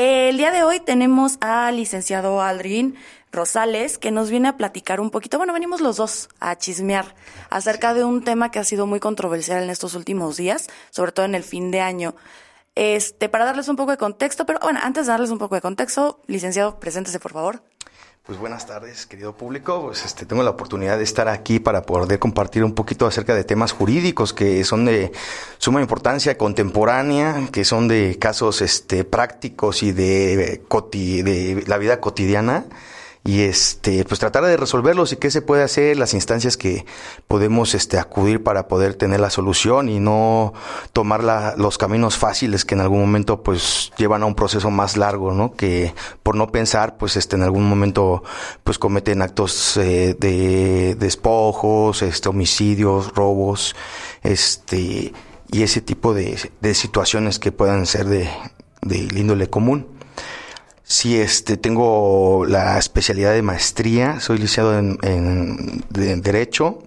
El día de hoy tenemos al licenciado Aldrin Rosales, que nos viene a platicar un poquito, bueno, venimos los dos a chismear acerca de un tema que ha sido muy controversial en estos últimos días, sobre todo en el fin de año. Este, para darles un poco de contexto, pero bueno, antes de darles un poco de contexto, licenciado, preséntese por favor. Pues buenas tardes, querido público. Pues este, tengo la oportunidad de estar aquí para poder compartir un poquito acerca de temas jurídicos que son de suma importancia contemporánea, que son de casos este, prácticos y de, de la vida cotidiana y este pues tratar de resolverlos y qué se puede hacer las instancias que podemos este acudir para poder tener la solución y no tomar la, los caminos fáciles que en algún momento pues llevan a un proceso más largo no que por no pensar pues este en algún momento pues cometen actos eh, de despojos este homicidios robos este y ese tipo de, de situaciones que puedan ser de, de índole común Sí, este, tengo la especialidad de maestría, soy licenciado en, Derecho,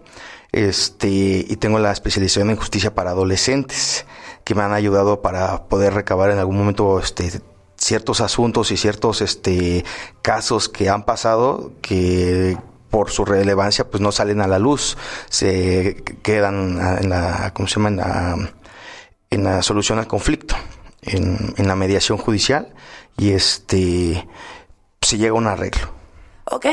este, y tengo la especialización en justicia para adolescentes, que me han ayudado para poder recabar en algún momento, este, ciertos asuntos y ciertos, este, casos que han pasado que por su relevancia, pues no salen a la luz, se quedan en la, ¿cómo se llama? En la, en la solución al conflicto, en, en la mediación judicial y este se llega a un arreglo. Ok,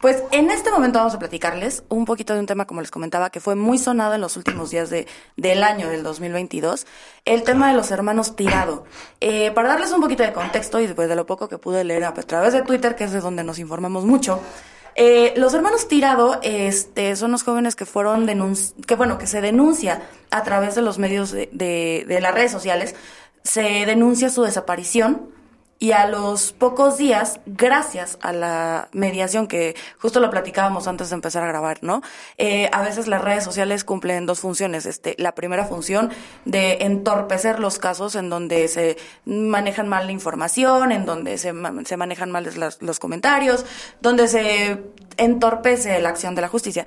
pues en este momento vamos a platicarles un poquito de un tema, como les comentaba, que fue muy sonado en los últimos días de, del año del 2022, el tema de los hermanos Tirado. Eh, para darles un poquito de contexto y después de lo poco que pude leer a través de Twitter, que es de donde nos informamos mucho, eh, los hermanos Tirado este, son los jóvenes que fueron que bueno, que se denuncia a través de los medios de, de, de las redes sociales, se denuncia su desaparición y a los pocos días, gracias a la mediación que justo lo platicábamos antes de empezar a grabar, ¿no? Eh, a veces las redes sociales cumplen dos funciones. Este, la primera función de entorpecer los casos en donde se manejan mal la información, en donde se, se manejan mal los comentarios, donde se entorpece la acción de la justicia.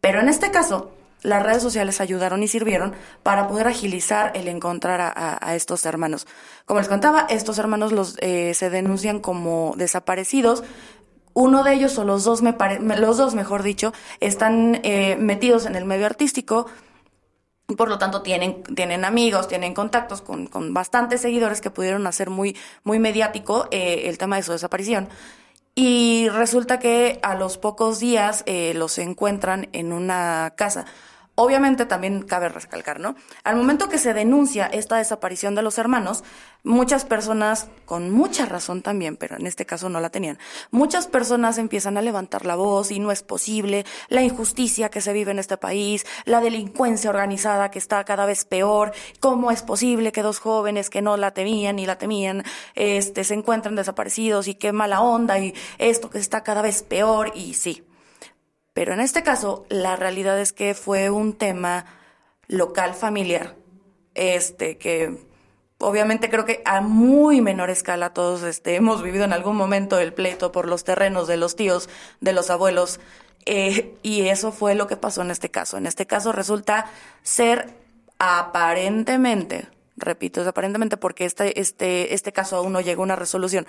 Pero en este caso, las redes sociales ayudaron y sirvieron para poder agilizar el encontrar a, estos hermanos. Como les contaba, estos hermanos los, eh, se denuncian como desaparecidos. Uno de ellos, o los dos, me los dos, mejor dicho, están eh, metidos en el medio artístico, por lo tanto tienen, tienen amigos, tienen contactos con, con bastantes seguidores que pudieron hacer muy, muy mediático eh, el tema de su desaparición. Y resulta que a los pocos días eh, los encuentran en una casa. Obviamente también cabe recalcar, ¿no? Al momento que se denuncia esta desaparición de los hermanos, muchas personas, con mucha razón también, pero en este caso no la tenían, muchas personas empiezan a levantar la voz y no es posible, la injusticia que se vive en este país, la delincuencia organizada que está cada vez peor, cómo es posible que dos jóvenes que no la temían ni la temían, este, se encuentren desaparecidos y qué mala onda y esto que está cada vez peor y sí pero en este caso, la realidad es que fue un tema local familiar, este, que obviamente creo que a muy menor escala todos este, hemos vivido en algún momento el pleito por los terrenos de los tíos, de los abuelos, eh, y eso fue lo que pasó en este caso. En este caso resulta ser aparentemente, repito, es aparentemente porque este, este, este caso aún no llegó a una resolución,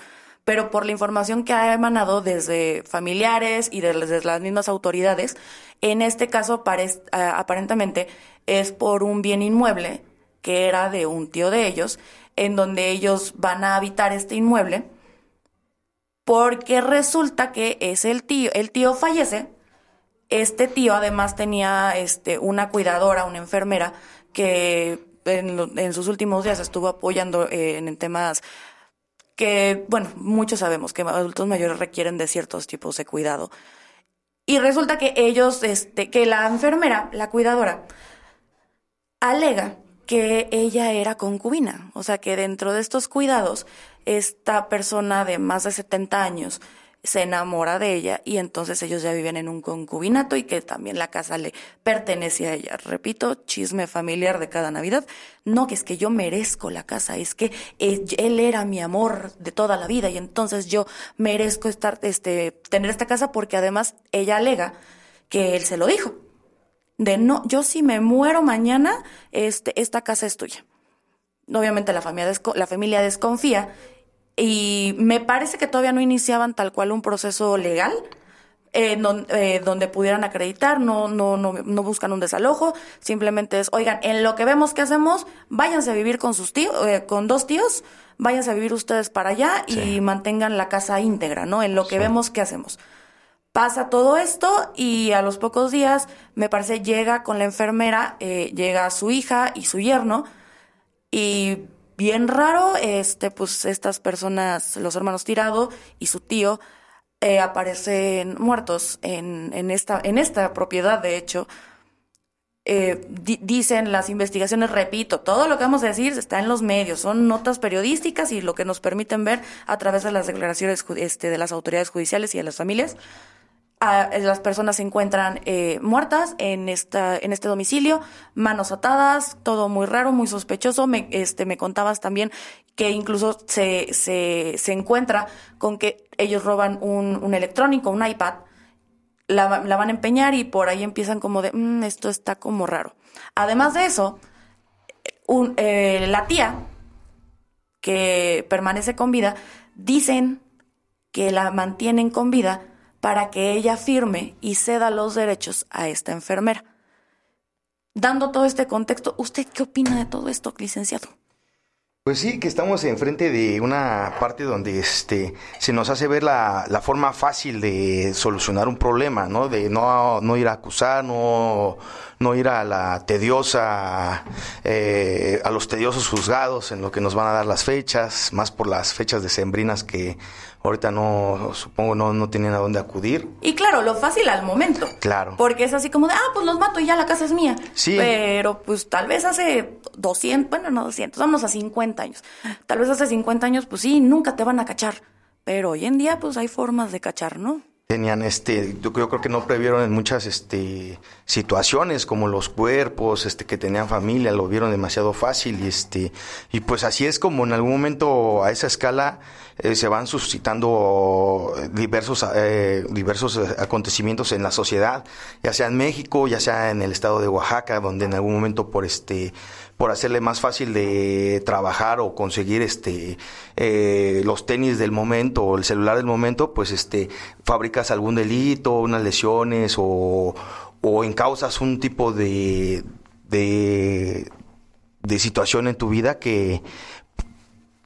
pero por la información que ha emanado desde familiares y desde las mismas autoridades, en este caso aparentemente es por un bien inmueble que era de un tío de ellos, en donde ellos van a habitar este inmueble, porque resulta que es el tío, el tío fallece, este tío además tenía este, una cuidadora, una enfermera, que en, sus últimos días estuvo apoyando eh, en temas que, bueno, muchos sabemos que adultos mayores requieren de ciertos tipos de cuidado. Y resulta que ellos, este, que la enfermera, la cuidadora, alega que ella era concubina, o sea que dentro de estos cuidados, esta persona de más de 70 años se enamora de ella y entonces ellos ya viven en un concubinato y que también la casa le pertenece a ella. Repito, chisme familiar de cada Navidad. No, que es que yo merezco la casa, es que él era mi amor de toda la vida y entonces yo merezco estar, este, tener esta casa porque además ella alega que él se lo dijo. De no, yo si me muero mañana, este, esta casa es tuya. Obviamente la familia, la familia desconfía y me parece que todavía no iniciaban tal cual un proceso legal. Eh, eh, donde pudieran acreditar, no, no, no, no buscan un desalojo, simplemente es, oigan, en lo que vemos que hacemos, váyanse a vivir con sus tíos, eh, con dos tíos, váyanse a vivir ustedes para allá y mantengan la casa íntegra, ¿no? En lo que vemos que hacemos. Pasa todo esto y a los pocos días, me parece, llega con la enfermera, llega su hija y su yerno, y bien raro, este, pues estas personas, los hermanos Tirado y su tío, eh, aparecen muertos en, en, esta, en esta propiedad, de hecho. Eh, dicen las investigaciones, repito, todo lo que vamos a decir está en los medios, son notas periodísticas y lo que nos permiten ver a través de las declaraciones este, de las autoridades judiciales y de las familias las personas se encuentran eh, muertas en esta en este domicilio, manos atadas, todo muy raro, muy sospechoso. Me, este, me contabas también que incluso se, se, se encuentra con que ellos roban un, un electrónico, un iPad, la, la, van a empeñar y por ahí empiezan como de, mm, esto está como raro. Además de eso, un, eh, la tía que permanece con vida, dicen que la mantienen con vida para que ella firme y ceda los derechos a esta enfermera. Dando todo este contexto, ¿usted qué opina de todo esto, licenciado? Pues sí, que estamos enfrente de una parte donde este se nos hace ver la, forma fácil de solucionar un problema, ¿no? De no, no ir a acusar, no, no ir a la tediosa, eh, a los tediosos juzgados en lo que nos van a dar las fechas, más por las fechas decembrinas que ahorita no, supongo no, no tienen a dónde acudir. Y claro, lo fácil al momento. Claro. Porque es así como de, ah, pues los mato y ya la casa es mía. Sí. Pero pues tal vez hace 200, bueno, no 200, vamos a 50 años. Tal vez hace 50 años, pues sí, nunca te van a cachar. Pero hoy en día, pues hay formas de cachar, ¿no? Tenían este yo, creo que no previeron en muchas este situaciones como los cuerpos este que tenían familia lo vieron demasiado fácil y este y pues así es como en algún momento a esa escala eh, se van suscitando diversos eh, diversos acontecimientos en la sociedad ya sea en México ya sea en el estado de Oaxaca donde en algún momento por este por hacerle más fácil de trabajar o conseguir este eh, los tenis del momento o el celular del momento, pues este fabricas algún delito, unas lesiones o, o encausas un tipo de, de, de situación en tu vida que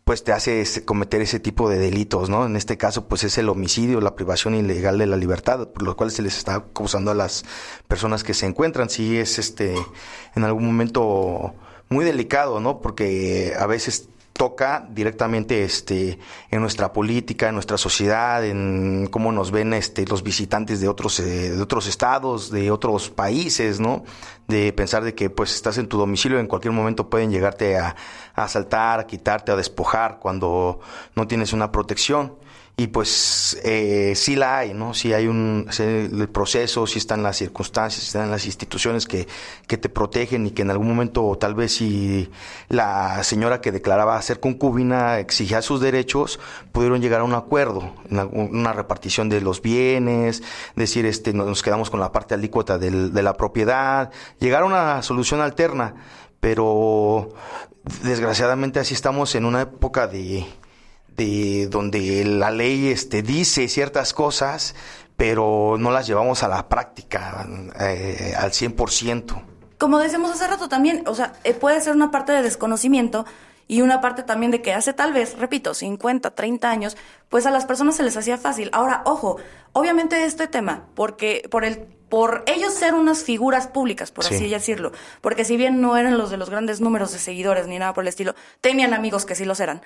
pues te hace cometer ese tipo de delitos, ¿no? En este caso, pues es el homicidio, la privación ilegal de la libertad, por lo cual se les está acusando a las personas que se encuentran. Si es este, en algún momento muy delicado, ¿no? Porque a veces toca directamente este en nuestra política, en nuestra sociedad, en cómo nos ven este los visitantes de otros eh, de otros estados, de otros países, ¿no? De pensar de que pues estás en tu domicilio en cualquier momento pueden llegarte a, a asaltar, a quitarte, a despojar cuando no tienes una protección y pues eh, sí la hay, ¿no? Sí hay un proceso, sí están las circunstancias, sí están las instituciones que, que te protegen y que en algún momento tal vez si la señora que declaraba ser concubina exigía sus derechos, pudieron llegar a un acuerdo, una repartición de los bienes, decir este nos quedamos con la parte alícuota del, de la propiedad, llegar a una solución alterna, pero desgraciadamente así estamos en una época de de donde la ley este, dice ciertas cosas, pero no las llevamos a la práctica eh, al 100%. Como decíamos hace rato también, o sea, eh, puede ser una parte de desconocimiento y una parte también de que hace tal vez, repito, 50, 30 años, pues a las personas se les hacía fácil. Ahora, ojo, obviamente este tema, porque por el por ellos ser unas figuras públicas, por así decirlo, porque si bien no eran los de los grandes números de seguidores ni nada por el estilo, tenían amigos que sí los eran.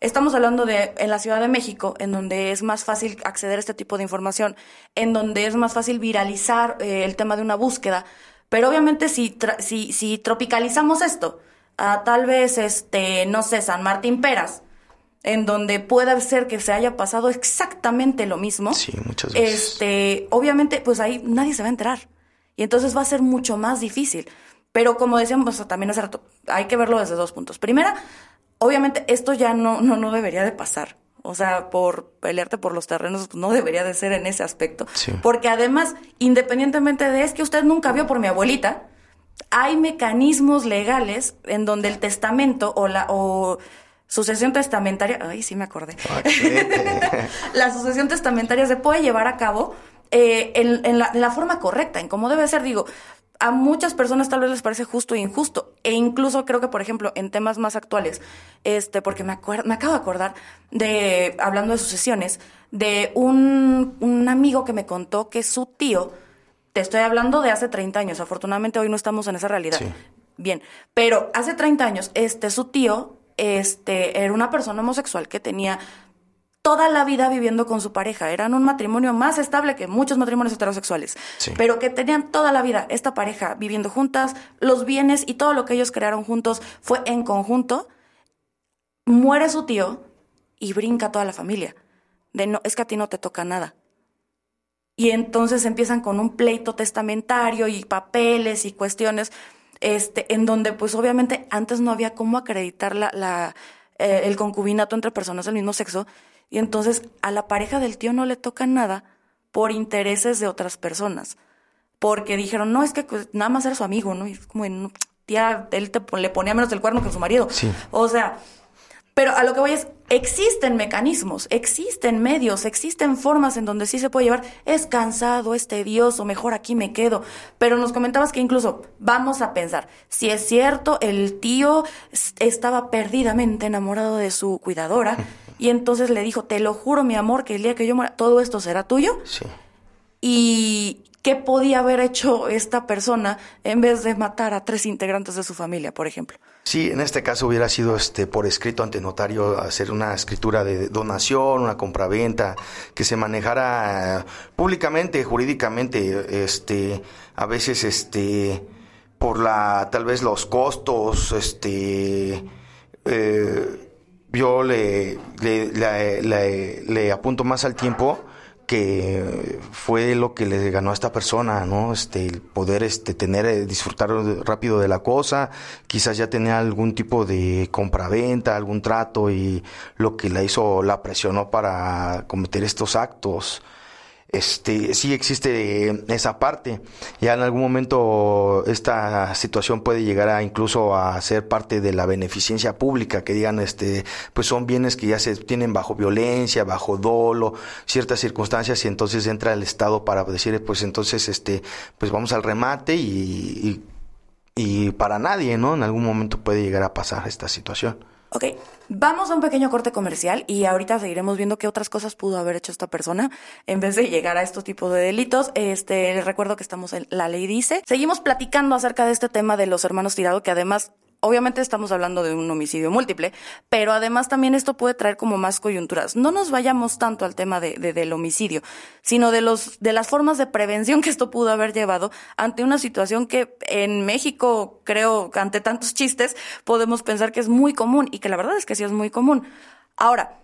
Estamos hablando de en la Ciudad de México, en donde es más fácil acceder a este tipo de información, en donde es más fácil viralizar eh, el tema de una búsqueda. Pero obviamente si, si, si tropicalizamos esto a tal vez, este, no sé, San Martín Peras, en donde puede ser que se haya pasado exactamente lo mismo. Sí, muchas veces. Este, obviamente, pues ahí nadie se va a enterar. Y entonces va a ser mucho más difícil. Pero como decíamos también hace rato, hay que verlo desde dos puntos. Primera, obviamente esto ya no, no, no debería de pasar. O sea, por pelearte por los terrenos no debería de ser en ese aspecto. Porque además, independientemente de es que usted nunca vio por mi abuelita, hay mecanismos legales en donde el testamento o la o sucesión testamentaria, ay, sí me acordé. la sucesión testamentaria se puede llevar a cabo eh, en, la, forma correcta, en cómo debe ser. Digo, a muchas personas tal vez les parece justo e injusto. E incluso creo que, por ejemplo, en temas más actuales, este, porque me, me acabo de acordar de, hablando de sucesiones, de un, un amigo que me contó que su tío, te estoy hablando de hace 30 años, afortunadamente hoy no estamos en esa realidad. Bien, pero hace 30 años, este, su tío, este, era una persona homosexual que tenía toda la vida viviendo con su pareja. Eran un matrimonio más estable que muchos matrimonios heterosexuales, pero que tenían toda la vida esta pareja viviendo juntas, los bienes y todo lo que ellos crearon juntos fue en conjunto. Muere su tío y brinca toda la familia. De no, es que a ti no te toca nada. Y entonces empiezan con un pleito testamentario y papeles y cuestiones, este, en donde pues obviamente antes no había cómo acreditar la, la eh, el concubinato entre personas del mismo sexo y entonces a la pareja del tío no le toca nada por intereses de otras personas. Porque dijeron, no, es que pues, nada más era su amigo, ¿no? Y es como, tía, él le ponía menos el cuerno que su marido. Sí. O sea, pero a lo que voy es, existen mecanismos, existen medios, existen formas en donde sí se puede llevar. Es cansado, es tedioso, mejor aquí me quedo. Pero nos comentabas que incluso vamos a pensar, si es cierto, el tío estaba perdidamente enamorado de su cuidadora y entonces le dijo, te lo juro, mi amor, que el día que yo muera, todo esto será tuyo. Sí. Y qué podía haber hecho esta persona en vez de matar a tres integrantes de su familia, por ejemplo. Sí, en este caso hubiera sido este por escrito ante notario hacer una escritura de donación, una compraventa que se manejara públicamente, jurídicamente, este a veces este por la tal vez los costos, este eh, yo le, le, apunto más al tiempo que fue lo que le ganó a esta persona, ¿no? Este, el poder este, tener, eh, disfrutar rápido de la cosa, quizás ya tenía algún tipo de compraventa, algún trato y lo que la hizo, la presionó para cometer estos actos este, sí existe esa parte. Ya en algún momento esta situación puede llegar a incluso a ser parte de la beneficencia pública, que digan, este, pues son bienes que ya se tienen bajo violencia, bajo dolo, ciertas circunstancias y entonces entra el Estado para decir, pues entonces, este, pues vamos al remate y, y, y para nadie, ¿no? En algún momento puede llegar a pasar esta situación. Ok, vamos a un pequeño corte comercial y ahorita seguiremos viendo qué otras cosas pudo haber hecho esta persona en vez de llegar a estos tipos de delitos. Este, les recuerdo que estamos en La Ley Dice. Seguimos platicando acerca de este tema de los hermanos Tirado, que además obviamente estamos hablando de un homicidio múltiple, pero además también esto puede traer como más coyunturas. No nos vayamos tanto al tema de, del homicidio, sino de los de las formas de prevención que esto pudo haber llevado ante una situación que en México, creo, ante tantos chistes, podemos pensar que es muy común y que la verdad es que sí es muy común. Ahora,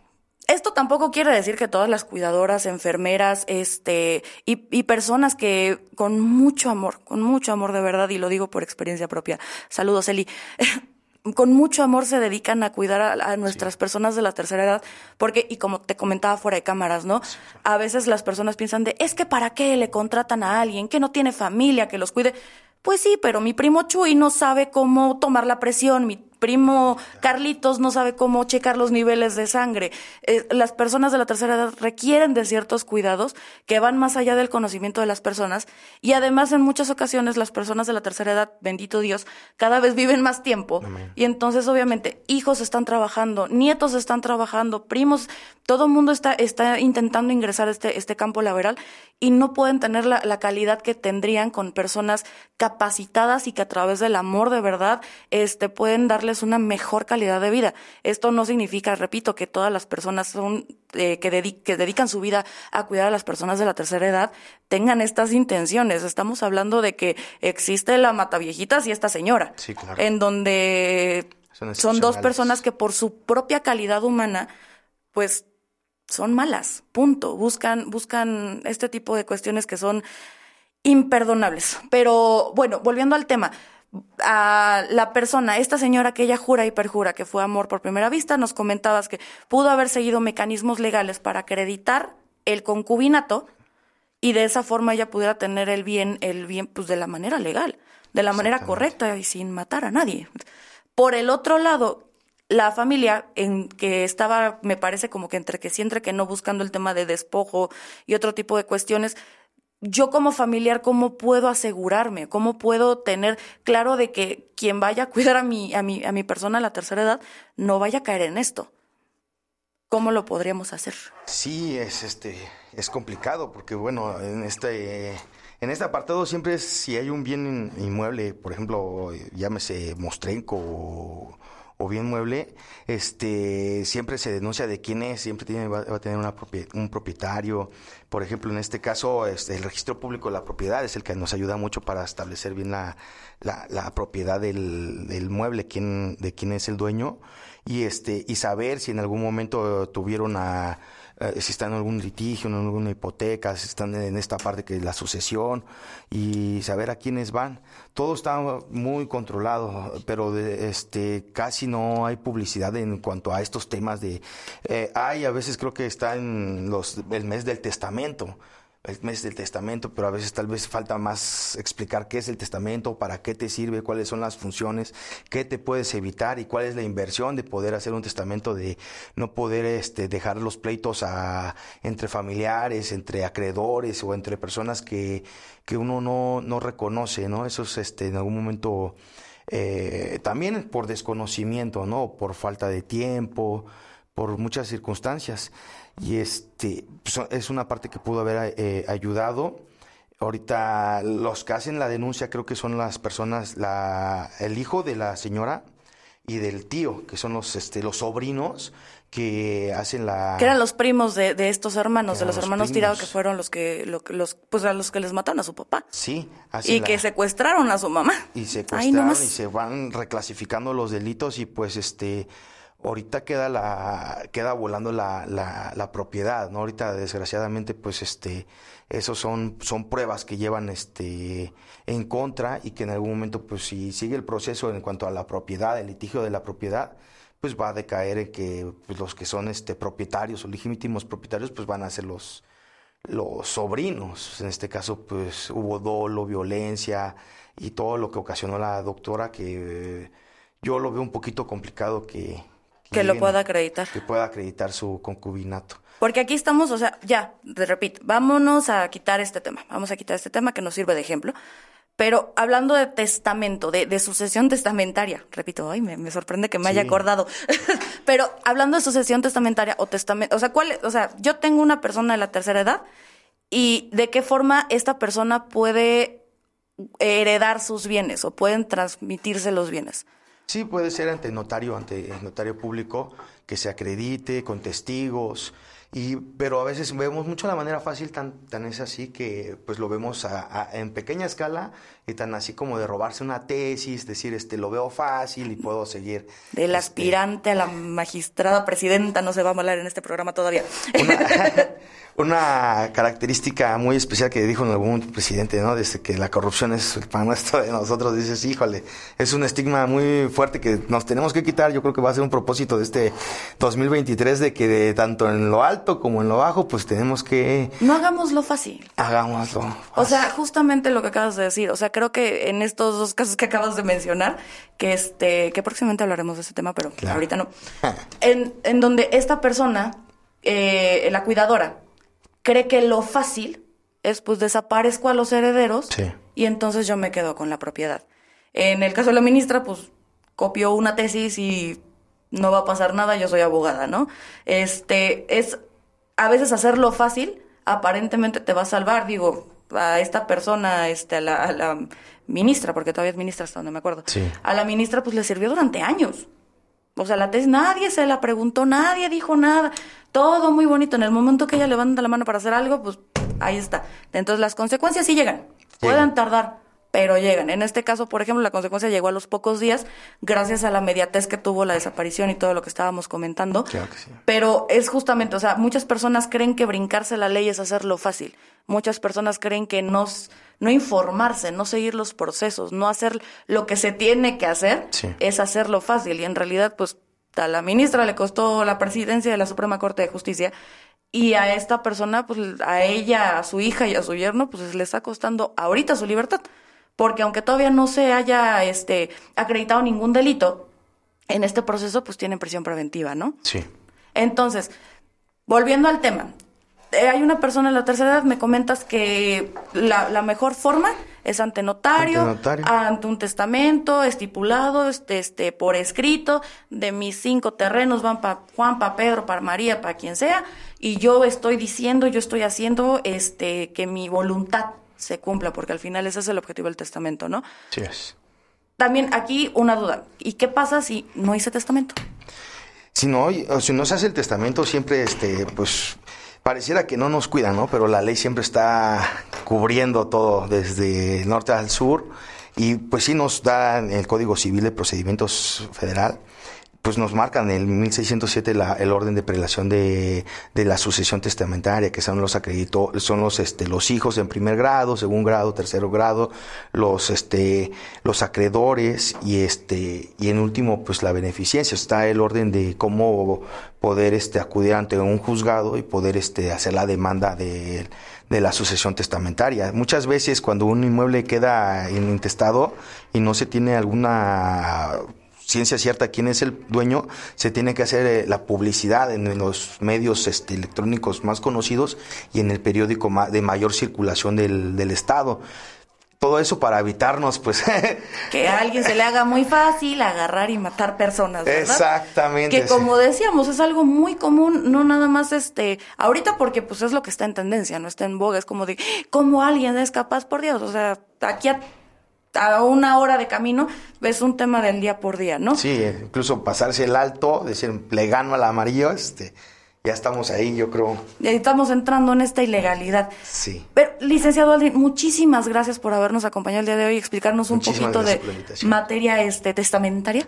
esto tampoco quiere decir que todas las cuidadoras, enfermeras, este, y, y, personas que con mucho amor, con mucho amor de verdad, y lo digo por experiencia propia, saludos Eli, con mucho amor se dedican a cuidar a, nuestras personas de la tercera edad, porque, y como te comentaba fuera de cámaras, ¿no? A veces las personas piensan de, es que para qué le contratan a alguien que no tiene familia, que los cuide. Pues sí, pero mi primo Chuy no sabe cómo tomar la presión, mi primo Carlitos no sabe cómo checar los niveles de sangre. Eh, las personas de la tercera edad requieren de ciertos cuidados que van más allá del conocimiento de las personas y además en muchas ocasiones las personas de la tercera edad, bendito Dios, cada vez viven más tiempo y entonces obviamente hijos están trabajando, nietos están trabajando, primos, todo el mundo está, está intentando ingresar a este, este campo laboral y no pueden tener la, la calidad que tendrían con personas capacitadas y que a través del amor de verdad este, pueden darle es una mejor calidad de vida. Esto no significa, repito, que todas las personas son, eh, que, dedican su vida a cuidar a las personas de la tercera edad tengan estas intenciones. Estamos hablando de que existe la mataviejitas y esta señora. En donde son dos personas que por su propia calidad humana, pues son malas, punto. Buscan, buscan este tipo de cuestiones que son imperdonables. Pero bueno, volviendo al tema, a la persona, esta señora que ella jura y perjura que fue amor por primera vista, nos comentabas que pudo haber seguido mecanismos legales para acreditar el concubinato y de esa forma ella pudiera tener el bien, el bien, pues de la manera legal, de la manera correcta y sin matar a nadie. Por el otro lado, la familia en que estaba, me parece como que entre que sí, entre que no, buscando el tema de despojo y otro tipo de cuestiones, yo como familiar, ¿cómo puedo asegurarme? ¿Cómo puedo tener claro de que quien vaya a cuidar a mi, a mi, a mi persona a la tercera edad no vaya a caer en esto? ¿Cómo lo podríamos hacer? Sí, es este, es complicado, porque bueno, en este en este apartado siempre es si hay un bien inmueble, por ejemplo, llámese mostrenco o, o bien mueble, este, siempre se denuncia de quién es, siempre tiene, va, a tener una un propietario. Por ejemplo, en este caso, este, el registro público de la propiedad es el que nos ayuda mucho para establecer bien la, la, propiedad del, del mueble, quién, de quién es el dueño, y este, y saber si en algún momento tuvieron a eh, si están en algún litigio, en alguna hipoteca, si están en esta parte que es la sucesión y saber a quiénes van. Todo está muy controlado, pero de, este casi no hay publicidad en cuanto a estos temas de eh, hay a veces creo que está en los el mes del testamento el mes del testamento, pero a veces tal vez falta más explicar qué es el testamento, para qué te sirve, cuáles son las funciones, qué te puedes evitar y cuál es la inversión de poder hacer un testamento, de no poder este, dejar los pleitos a, entre familiares, entre acreedores o entre personas que, que uno no, no reconoce, ¿no? Eso es este, en algún momento eh, también por desconocimiento, ¿no? Por falta de tiempo, por muchas circunstancias y este pues, es una parte que pudo haber eh, ayudado. Ahorita los que hacen la denuncia creo que son las personas, la, el hijo de la señora y del tío, que son los, este, los sobrinos que hacen la... Que eran los primos de, de estos hermanos, de los, hermanos tirados que fueron los que, los, pues a los que les mataron a su papá. Sí. Y que secuestraron a su mamá. Y secuestraron y se van reclasificando los delitos y pues este ahorita queda la queda volando la, la, la, propiedad no ahorita desgraciadamente pues este esos son son pruebas que llevan este en contra y que en algún momento pues si sigue el proceso en cuanto a la propiedad el litigio de la propiedad pues va a decaer en que pues, los que son este propietarios o legítimos propietarios pues van a ser los los sobrinos. En este caso pues hubo dolo violencia y todo lo que ocasionó la doctora que yo lo veo un poquito complicado que que lo pueda acreditar. Que pueda acreditar su concubinato. Porque aquí estamos, o sea, ya, te repito, vámonos a quitar este tema. Vamos a quitar este tema que nos sirve de ejemplo. Pero hablando de testamento, de, sucesión testamentaria, repito, ay, me, sorprende que me haya acordado. Pero hablando de sucesión testamentaria o testamento, o sea, ¿cuál, o sea, yo tengo una persona de la tercera edad y de qué forma esta persona puede heredar sus bienes o pueden transmitirse los bienes. Sí, puede ser ante notario, ante notario público, que se acredite con testigos, y, pero a veces vemos mucho la manera fácil, tan, tan es así que pues lo vemos en pequeña escala y tan así como de robarse una tesis, decir, este, lo veo fácil y puedo seguir. Del este, aspirante a la magistrada presidenta no se va a hablar en este programa todavía. Una, característica muy especial que dijo en algún presidente, ¿no? Desde que la corrupción es el pan nuestro de nosotros, dices, híjole, es un estigma muy fuerte que nos tenemos que quitar. Yo creo que va a ser un propósito de este 2023 de que de, tanto en lo alto como en lo bajo, pues tenemos que... No hagámoslo fácil. Hagámoslo. O sea, justamente lo que acabas de decir, o sea, creo que en estos dos casos que acabas de mencionar, que este, que próximamente hablaremos de ese tema, pero ahorita no, en, en donde esta persona, eh, la cuidadora, cree que lo fácil es pues desaparezco a los herederos y entonces yo me quedo con la propiedad. En el caso de la ministra, pues copió una tesis y no va a pasar nada, yo soy abogada, ¿no? Este, es a veces hacerlo fácil, aparentemente te va a salvar, digo, a esta persona, este, a la, ministra, porque todavía es ministra hasta donde me acuerdo, a la ministra pues le sirvió durante años. O sea, la tesis nadie se la preguntó, nadie dijo nada, todo muy bonito. En el momento que ella levanta la mano para hacer algo, pues ahí está. Entonces las consecuencias sí llegan, pueden tardar, pero llegan. En este caso, por ejemplo, la consecuencia llegó a los pocos días gracias a la mediatez que tuvo la desaparición y todo lo que estábamos comentando. Claro que sí. Pero es justamente, o sea, muchas personas creen que brincarse la ley es hacerlo fácil. Muchas personas creen que no, no informarse, no seguir los procesos, no hacer lo que se tiene que hacer, es hacerlo fácil. Y en realidad, pues, a la ministra le costó la presidencia de la Suprema Corte de Justicia y a esta persona, pues, a ella, a su hija y a su yerno, pues, le está costando ahorita su libertad porque aunque todavía no se haya este, acreditado ningún delito, en este proceso pues tienen prisión preventiva, ¿no? Sí. Entonces, volviendo al tema, eh, hay una persona en la tercera edad, me comentas que la, la mejor forma es ante notario, Ante notario. ante un testamento estipulado, este, este, por escrito, de mis cinco terrenos van para Juan, para Pedro, para María, para quien sea, y yo estoy diciendo, yo estoy haciendo este, que mi voluntad se cumpla, porque al final ese es el objetivo del testamento, ¿no? Sí es. También aquí una duda, ¿y qué pasa si no hice testamento? Si no, o si no se hace el testamento, siempre, este, pues, pareciera que no nos cuidan, ¿no? Pero la ley siempre está cubriendo todo, desde el norte al sur, y pues sí nos da en el Código Civil de Procedimientos Federal, pues nos marcan en el 1607 la, el orden de prelación de, de la sucesión testamentaria, que son los acredito, son los este los hijos en primer grado, segundo grado, tercero grado, los este los acreedores y este y en último pues la beneficencia, está el orden de cómo poder este acudir ante un juzgado y poder este hacer la demanda de de la sucesión testamentaria. Muchas veces cuando un inmueble queda en intestado y no se tiene alguna ciencia cierta quién es el dueño, se tiene que hacer eh, la publicidad en, en los medios este, electrónicos más conocidos y en el periódico ma- de mayor circulación del, del Estado. Todo eso para evitarnos, pues... Que a alguien se le haga muy fácil agarrar y matar personas, ¿verdad? Exactamente. Que como decíamos, es algo muy común, no nada más este, ahorita porque pues es lo que está en tendencia, no está en boga, es como de, ¿cómo alguien es capaz, por Dios? O sea, aquí a, a una hora de camino es un tema del día por día, ¿no? Sí, eh, incluso pasarse el alto, decir, le gano al amarillo, este, ya estamos ahí, yo creo. Y ahí estamos entrando en esta ilegalidad. Sí. Pero, licenciado Aldrin, muchísimas gracias por habernos acompañado el día de hoy y explicarnos un Muchísimas poquito de materia este, testamentaria.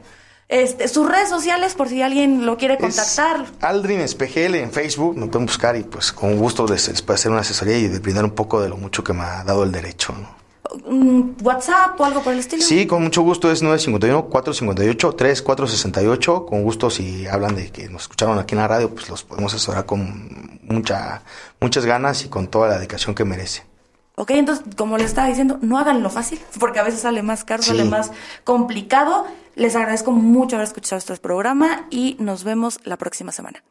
Este, sus redes sociales, por si alguien lo quiere contactar. Es Aldrin Espejel en Facebook, me pueden buscar y pues con gusto les, les puedo hacer una asesoría y brindar un poco de lo mucho que me ha dado el derecho, ¿no? WhatsApp o algo por el estilo. Sí, con mucho gusto es 951-458-3468. Con gusto si hablan de que nos escucharon aquí en la radio, pues los podemos asesorar con mucha, muchas ganas y con toda la dedicación que merece. Ok, entonces, como les estaba diciendo, no hagan lo fácil, porque a veces sale más caro, Sí. sale más complicado. Les agradezco mucho haber escuchado este programa y nos vemos la próxima semana.